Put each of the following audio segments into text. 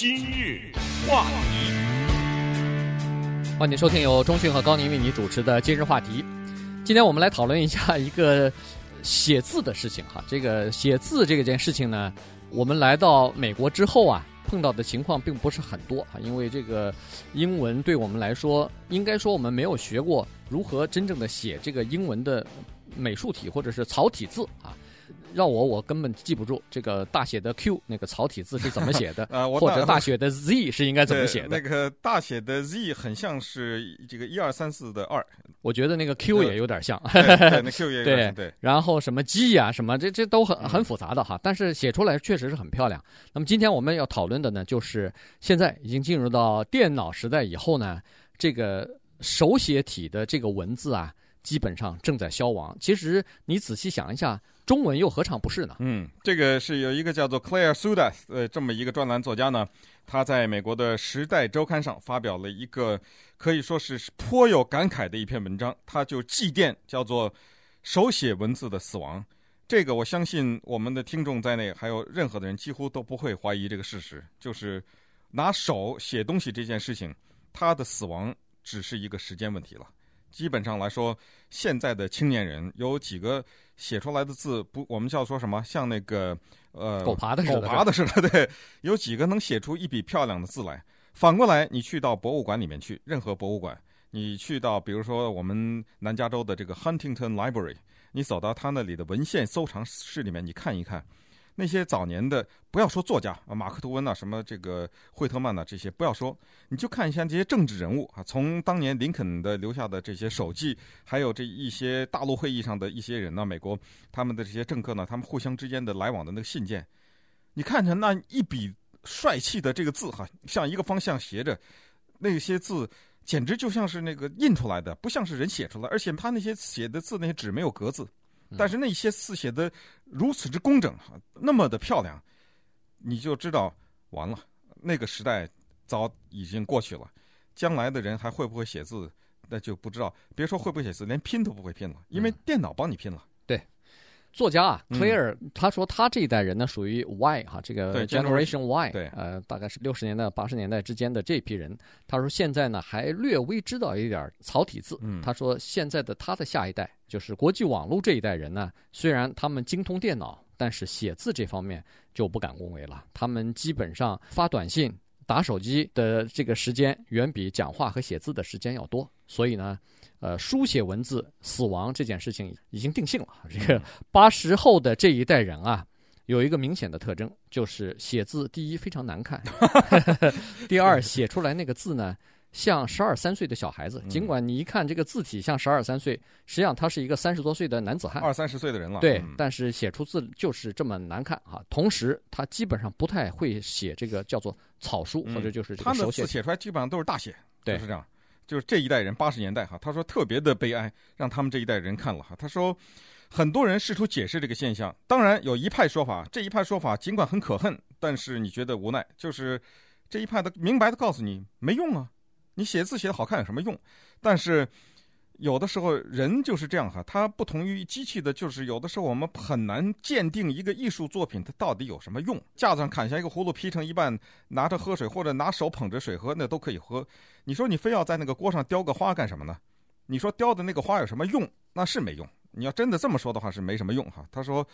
今日话题，欢迎收听由中讯和高宁为你主持的今日话题。今天我们来讨论一下一个写字的事情哈。这个写字这个件事情呢，我们来到美国之后啊，碰到的情况并不是很多啊。因为这个英文对我们来说，应该说我们没有学过如何真正的写这个英文的美术体或者是草体字啊。让我我根本记不住这个大写的 Q 那个草体字是怎么写的，呃，或者大写的 Z 是应该怎么写的？那个大写的 Z 很像是这个一二三四的二，我觉得那个 Q 也有点像，对，对那 Q 也有点像，对，对。然后什么 G 呀、啊，什么这这都很很复杂的哈，但是写出来确实是很漂亮。那么今天我们要讨论的呢，就是现在已经进入到电脑时代以后呢，这个手写体的这个文字啊，基本上正在消亡。其实你仔细想一下。中文又何尝不是呢？嗯，这个是有一个叫做 Claire Sudas 呃这么一个专栏作家呢，他在美国的《时代周刊》上发表了一个可以说是颇有感慨的一篇文章，他就祭奠叫做手写文字的死亡。这个我相信我们的听众在内，还有任何的人几乎都不会怀疑这个事实，就是拿手写东西这件事情，它的死亡只是一个时间问题了。基本上来说，现在的青年人有几个。写出来的字不，我们叫说什么？像那个呃，狗爬的似的，狗爬的似的。对，有几个能写出一笔漂亮的字来。反过来，你去到博物馆里面去，任何博物馆，你去到比如说我们南加州的这个 Huntington Library，你走到他那里的文献收藏室里面，你看一看。那些早年的，不要说作家啊，马克吐温呐，什么这个惠特曼呐，这些不要说，你就看一下这些政治人物啊，从当年林肯的留下的这些手记，还有这一些大陆会议上的一些人呢，美国他们的这些政客呢，他们互相之间的来往的那个信件，你看看那一笔帅气的这个字哈，向一个方向斜着，那些字简直就像是那个印出来的，不像是人写出来，而且他那些写的字那些纸没有格子。但是那些字写的如此之工整，那么的漂亮，你就知道完了，那个时代早已经过去了。将来的人还会不会写字，那就不知道。别说会不会写字，连拼都不会拼了，因为电脑帮你拼了。嗯、对。作家啊，Claire，他说他这一代人呢属于 Y 哈，这个 Generation Y，对，呃，大概是六十年代、八十年代之间的这批人。他说现在呢还略微知道一点草体字。他说现在的他的下一代，就是国际网络这一代人呢，虽然他们精通电脑，但是写字这方面就不敢恭维了。他们基本上发短信、打手机的这个时间远比讲话和写字的时间要多，所以呢。呃，书写文字死亡这件事情已经定性了。这个八十后的这一代人啊，有一个明显的特征，就是写字第一非常难看，第二写出来那个字呢，像十二三岁的小孩子。尽管你一看这个字体像十二三岁，实际上他是一个三十多岁的男子汉，二三十岁的人了。对，但是写出字就是这么难看啊。同时，他基本上不太会写这个叫做草书，或者就是。他的字写出来基本上都是大写，对，就是这样。就是这一代人，八十年代哈，他说特别的悲哀，让他们这一代人看了哈。他说，很多人试图解释这个现象，当然有一派说法，这一派说法尽管很可恨，但是你觉得无奈，就是这一派的明白的告诉你没用啊，你写字写的好看有什么用？但是。有的时候人就是这样哈，它不同于机器的，就是有的时候我们很难鉴定一个艺术作品它到底有什么用。架子上砍下一个葫芦劈成一半，拿着喝水或者拿手捧着水喝，那都可以喝。你说你非要在那个锅上雕个花干什么呢？你说雕的那个花有什么用？那是没用。你要真的这么说的话是没什么用哈。他说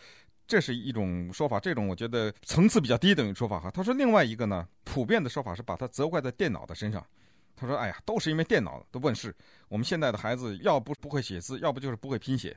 这是一种说法，这种我觉得层次比较低等于说法哈。他说另外一个呢，普遍的说法是把它责怪在电脑的身上。他说：“哎呀，都是因为电脑的问世。我们现在的孩子要不不会写字，要不就是不会拼写。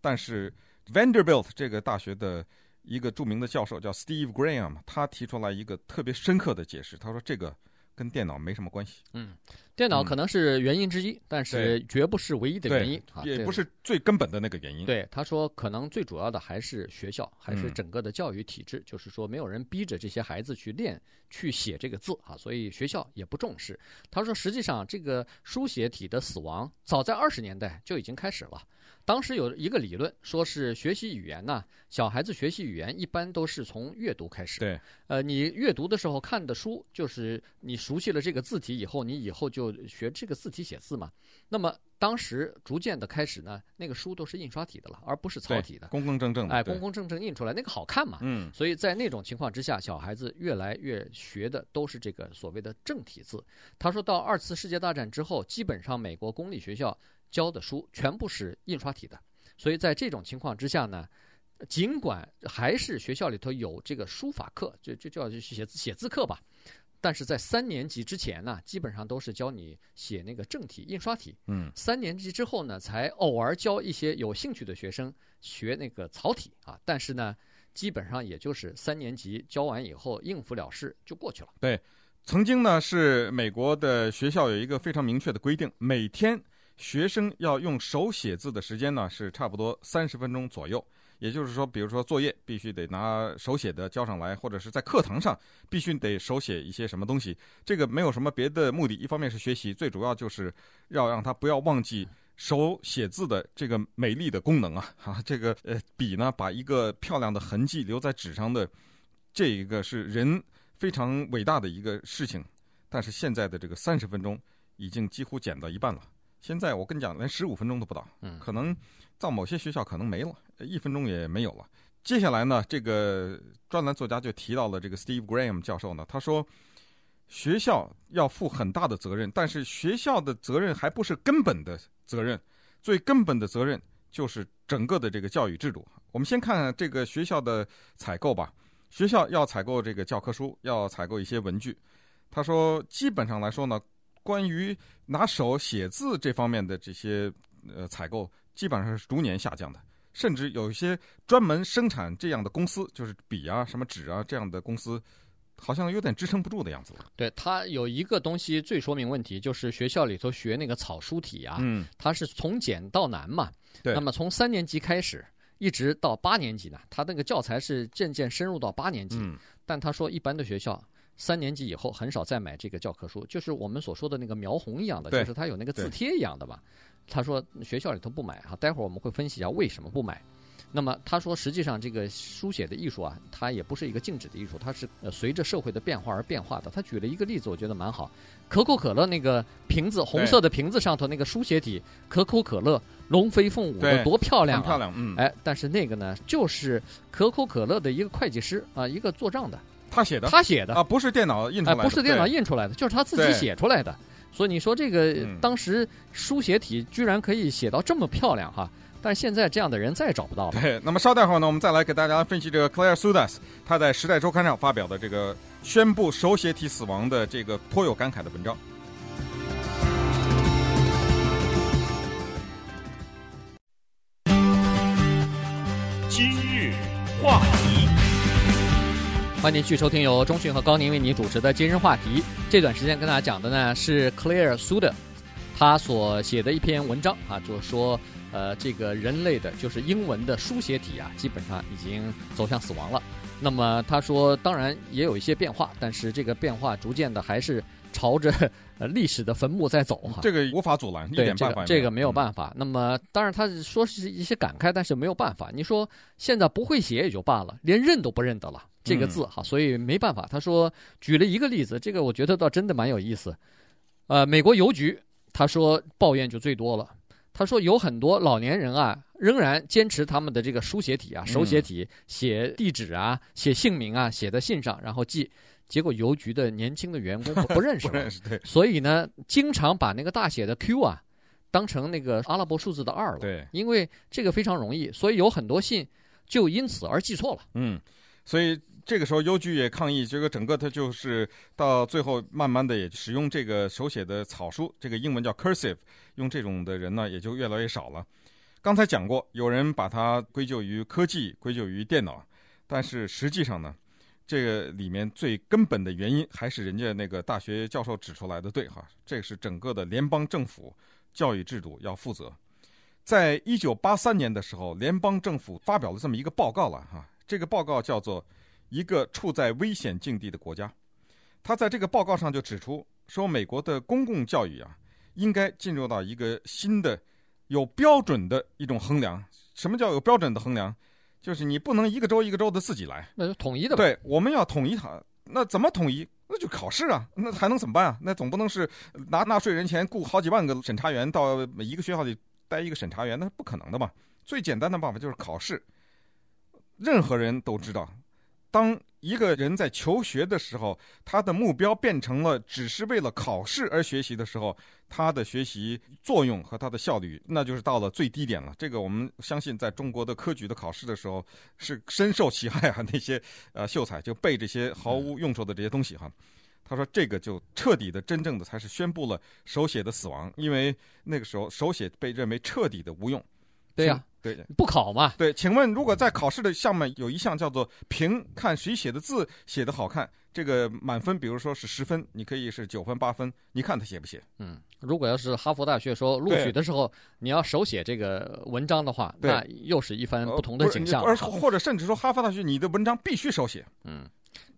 但是 Vanderbilt 这个大学的一个著名的教授叫 Steve Graham，他提出来一个特别深刻的解释。他说这个。”跟电脑没什么关系。嗯，电脑可能是原因之一，嗯、但是绝不是唯一的原因，也不是最根本的那个原因。对，他说，可能最主要的还是学校，还是整个的教育体制，嗯、就是说没有人逼着这些孩子去练、去写这个字啊，所以学校也不重视。他说，实际上这个书写体的死亡早在二十年代就已经开始了。当时有一个理论，说是学习语言呢，小孩子学习语言一般都是从阅读开始。对，呃，你阅读的时候看的书，就是你熟悉了这个字体以后，你以后就学这个字体写字嘛。那么当时逐渐的开始呢，那个书都是印刷体的了，而不是草体的，工工正正的，哎，工工正正印出来，那个好看嘛。嗯，所以在那种情况之下，小孩子越来越学的都是这个所谓的正体字。他说到二次世界大战之后，基本上美国公立学校。教的书全部是印刷体的，所以在这种情况之下呢，尽管还是学校里头有这个书法课，就就叫写字写字课吧，但是在三年级之前呢，基本上都是教你写那个正体印刷体。嗯，三年级之后呢，才偶尔教一些有兴趣的学生学那个草体啊，但是呢，基本上也就是三年级教完以后应付了事就过去了。对，曾经呢是美国的学校有一个非常明确的规定，每天。学生要用手写字的时间呢，是差不多三十分钟左右。也就是说，比如说作业必须得拿手写的交上来，或者是在课堂上必须得手写一些什么东西。这个没有什么别的目的，一方面是学习，最主要就是要让他不要忘记手写字的这个美丽的功能啊！哈，这个呃笔呢，把一个漂亮的痕迹留在纸上的，这一个是人非常伟大的一个事情。但是现在的这个三十分钟已经几乎减到一半了。现在我跟你讲，连十五分钟都不到，嗯，可能到某些学校可能没了，一分钟也没有了。接下来呢，这个专栏作家就提到了这个 Steve Graham 教授呢，他说学校要负很大的责任，但是学校的责任还不是根本的责任，最根本的责任就是整个的这个教育制度。我们先看看这个学校的采购吧，学校要采购这个教科书，要采购一些文具。他说，基本上来说呢。关于拿手写字这方面的这些呃采购，基本上是逐年下降的，甚至有一些专门生产这样的公司，就是笔啊、什么纸啊这样的公司，好像有点支撑不住的样子了。对，它有一个东西最说明问题，就是学校里头学那个草书体啊，嗯，它是从简到难嘛。对。那么从三年级开始，一直到八年级呢，它那个教材是渐渐深入到八年级。嗯。但他说，一般的学校。三年级以后很少再买这个教科书，就是我们所说的那个描红一样的，就是它有那个字帖一样的吧。他说学校里头不买哈，待会儿我们会分析一下为什么不买。那么他说实际上这个书写的艺术啊，它也不是一个静止的艺术，它是呃随着社会的变化而变化的。他举了一个例子，我觉得蛮好。可口可乐那个瓶子，红色的瓶子上头那个书写体，可口可乐龙飞凤舞的多漂亮啊！漂亮，嗯。哎，但是那个呢，就是可口可乐的一个会计师啊，一个做账的。他写的，他写的啊，不是电脑印出来不是电脑印出来的，就是他自己写出来的。所以你说这个当时书写体居然可以写到这么漂亮哈，但是现在这样的人再也找不到了。对，那么稍待会儿呢，我们再来给大家分析这个 Claire Sudas 他在《时代周刊》上发表的这个宣布手写体死亡的这个颇有感慨的文章。今日话题。欢迎继续收听由钟讯和高宁为你主持的今日话题。这段时间跟大家讲的呢是 Claire Suda，他所写的一篇文章啊，就是说，呃，这个人类的就是英文的书写体啊，基本上已经走向死亡了。那么他说，当然也有一些变化，但是这个变化逐渐的还是朝着 呃历史的坟墓在走哈。这个无法阻拦，一点办法这个这个没有办法。嗯、那么当然他说是一些感慨，但是没有办法。你说现在不会写也就罢了，连认都不认得了。这个字哈，所以没办法。他说举了一个例子，这个我觉得倒真的蛮有意思。呃，美国邮局，他说抱怨就最多了。他说有很多老年人啊，仍然坚持他们的这个书写体啊，手写体，写地址啊，写姓名啊，写在信上，然后寄。结果邮局的年轻的员工不认识 所以呢，经常把那个大写的 Q 啊，当成那个阿拉伯数字的二了。对，因为这个非常容易，所以有很多信就因此而记错了。嗯，所以。这个时候，邮局也抗议，这个整个它就是到最后，慢慢的也使用这个手写的草书，这个英文叫 cursive，用这种的人呢也就越来越少了。刚才讲过，有人把它归咎于科技，归咎于电脑，但是实际上呢，这个里面最根本的原因还是人家那个大学教授指出来的，对哈，这是整个的联邦政府教育制度要负责。在一九八三年的时候，联邦政府发表了这么一个报告了哈，这个报告叫做。一个处在危险境地的国家，他在这个报告上就指出说，美国的公共教育啊，应该进入到一个新的有标准的一种衡量。什么叫有标准的衡量？就是你不能一个州一个州的自己来，那就统一的。对，我们要统一它。那怎么统一？那就考试啊，那还能怎么办啊？那总不能是拿纳税人钱雇好几万个审查员到每一个学校里待一个审查员，那是不可能的嘛。最简单的办法就是考试。任何人都知道，当一个人在求学的时候，他的目标变成了只是为了考试而学习的时候，他的学习作用和他的效率，那就是到了最低点了。这个我们相信，在中国的科举的考试的时候是深受其害啊。那些呃秀才就背这些毫无用处的这些东西哈。他说这个就彻底的、真正的才是宣布了手写的死亡，因为那个时候手写被认为彻底的无用。对呀、啊。对，不考嘛？对，请问，如果在考试的项目有一项叫做评看谁写的字写的好看，这个满分，比如说是十分，你可以是九分、八分，你看他写不写？嗯，如果要是哈佛大学说录取的时候你要手写这个文章的话，那又是一番不同的景象。而或者甚至说哈佛大学你的文章必须手写。嗯。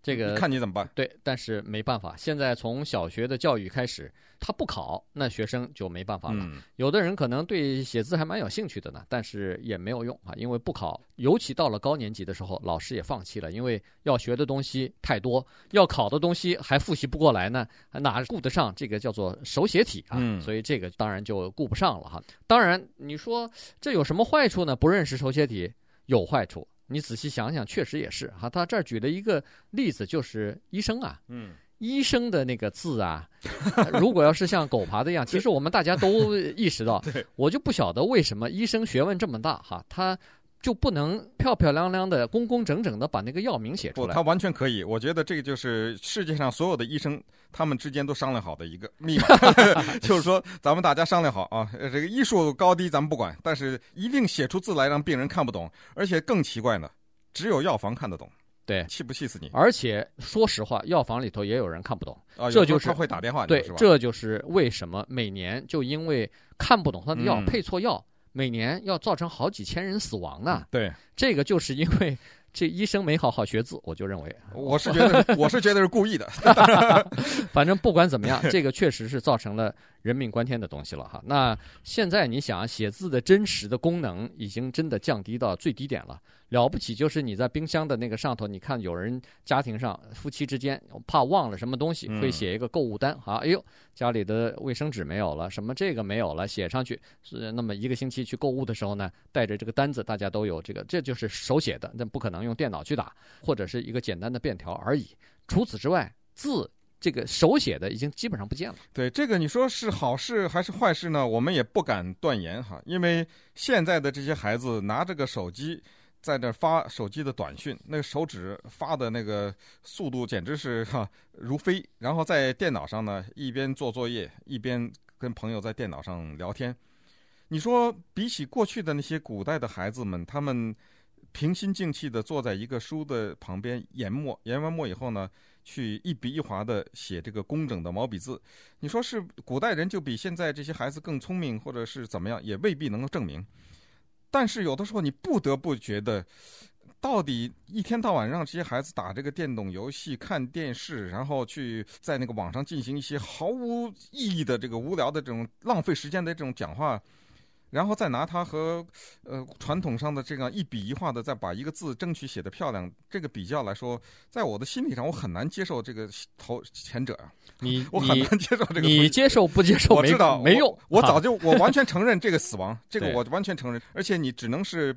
这个看你怎么办？对，但是没办法。现在从小学的教育开始，他不考，那学生就没办法了。嗯、有的人可能对写字还蛮有兴趣的呢，但是也没有用啊，因为不考。尤其到了高年级的时候，老师也放弃了，因为要学的东西太多，要考的东西还复习不过来呢，哪顾得上这个叫做手写体啊？嗯、所以这个当然就顾不上了哈。当然，你说这有什么坏处呢？不认识手写体有坏处。你仔细想想，确实也是哈。他这儿举了一个例子，就是医生啊，嗯，医生的那个字啊，如果要是像狗爬的一样，其实我们大家都意识到，我就不晓得为什么医生学问这么大哈，他。就不能漂漂亮亮的、工工整整的把那个药名写出来？不，他完全可以。我觉得这个就是世界上所有的医生他们之间都商量好的一个密码，就是说咱们大家商量好啊，这个医术高低咱们不管，但是一定写出字来让病人看不懂。而且更奇怪呢，只有药房看得懂。对，气不气死你？而且说实话，药房里头也有人看不懂。啊，这就是他会打电话。对，是吧？这就是为什么每年就因为看不懂他的药，配错药。每年要造成好几千人死亡呢。对，这个就是因为 这医生没好好学字，我就认为，我是觉得，我是觉得是故意的。反正不管怎么样，这个确实是造成了人命关天的东西了哈。那现在你想，写字的真实的功能已经真的降低到最低点了。了不起就是你在冰箱的那个上头，你看有人家庭上夫妻之间怕忘了什么东西，会写一个购物单啊。哎呦，家里的卫生纸没有了，什么这个没有了，写上去是那么一个星期去购物的时候呢，带着这个单子，大家都有这个，这就是手写的，那不可能用电脑去打，或者是一个简单的便条而已。除此之外，字这个手写的已经基本上不见了。对，这个你说是好事还是坏事呢？我们也不敢断言哈，因为现在的这些孩子拿着个手机。在那发手机的短讯，那个手指发的那个速度简直是哈如飞。然后在电脑上呢，一边做作业，一边跟朋友在电脑上聊天。你说比起过去的那些古代的孩子们，他们平心静气的坐在一个书的旁边研墨，研完墨以后呢，去一笔一划的写这个工整的毛笔字。你说是古代人就比现在这些孩子更聪明，或者是怎么样，也未必能够证明。但是有的时候你不得不觉得，到底一天到晚让这些孩子打这个电动游戏、看电视，然后去在那个网上进行一些毫无意义的这个无聊的这种浪费时间的这种讲话。然后再拿它和呃传统上的这样一笔一画的再把一个字争取写得漂亮，这个比较来说，在我的心理上我很难接受这个头前者啊。你 我很难接受这个。你接受不接受？我知道没用。我早就我完全承认这个死亡，这个我完全承认。而且你只能是。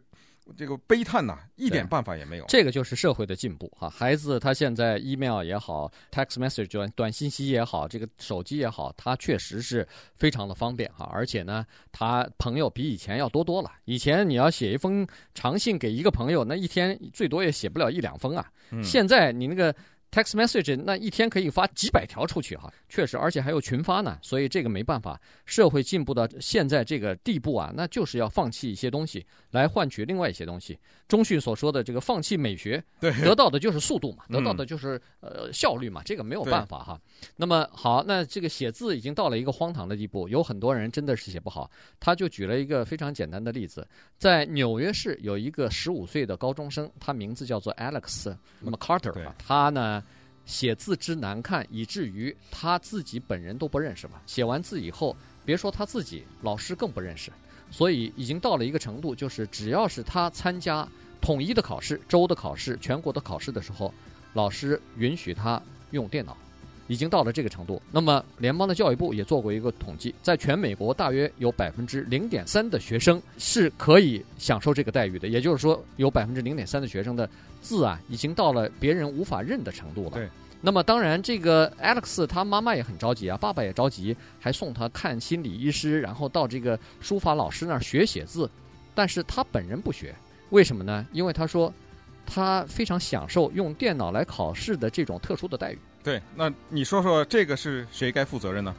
这个悲叹呐，一点办法也没有。这个就是社会的进步哈。孩子他现在 email 也好，text message 短短信息也好，这个手机也好，他确实是非常的方便哈。而且呢，他朋友比以前要多多了。以前你要写一封长信给一个朋友，那一天最多也写不了一两封啊。嗯。现在你那个。Text message 那一天可以发几百条出去哈，确实，而且还有群发呢，所以这个没办法。社会进步到现在这个地步啊，那就是要放弃一些东西来换取另外一些东西。中旭所说的这个放弃美学，对，得到的就是速度嘛，嗯、得到的就是呃效率嘛，这个没有办法哈。那么好，那这个写字已经到了一个荒唐的地步，有很多人真的是写不好。他就举了一个非常简单的例子，在纽约市有一个十五岁的高中生，他名字叫做 Alex 那么 Carter，他呢。写字之难看，以至于他自己本人都不认识嘛。写完字以后，别说他自己，老师更不认识。所以已经到了一个程度，就是只要是他参加统一的考试、州的考试、全国的考试的时候，老师允许他用电脑，已经到了这个程度。那么，联邦的教育部也做过一个统计，在全美国大约有百分之零点三的学生是可以享受这个待遇的，也就是说，有百分之零点三的学生的字啊，已经到了别人无法认的程度了。对。那么当然，这个 Alex 他妈妈也很着急啊，爸爸也着急，还送他看心理医师，然后到这个书法老师那儿学写字。但是他本人不学，为什么呢？因为他说他非常享受用电脑来考试的这种特殊的待遇。对，那你说说这个是谁该负责任呢？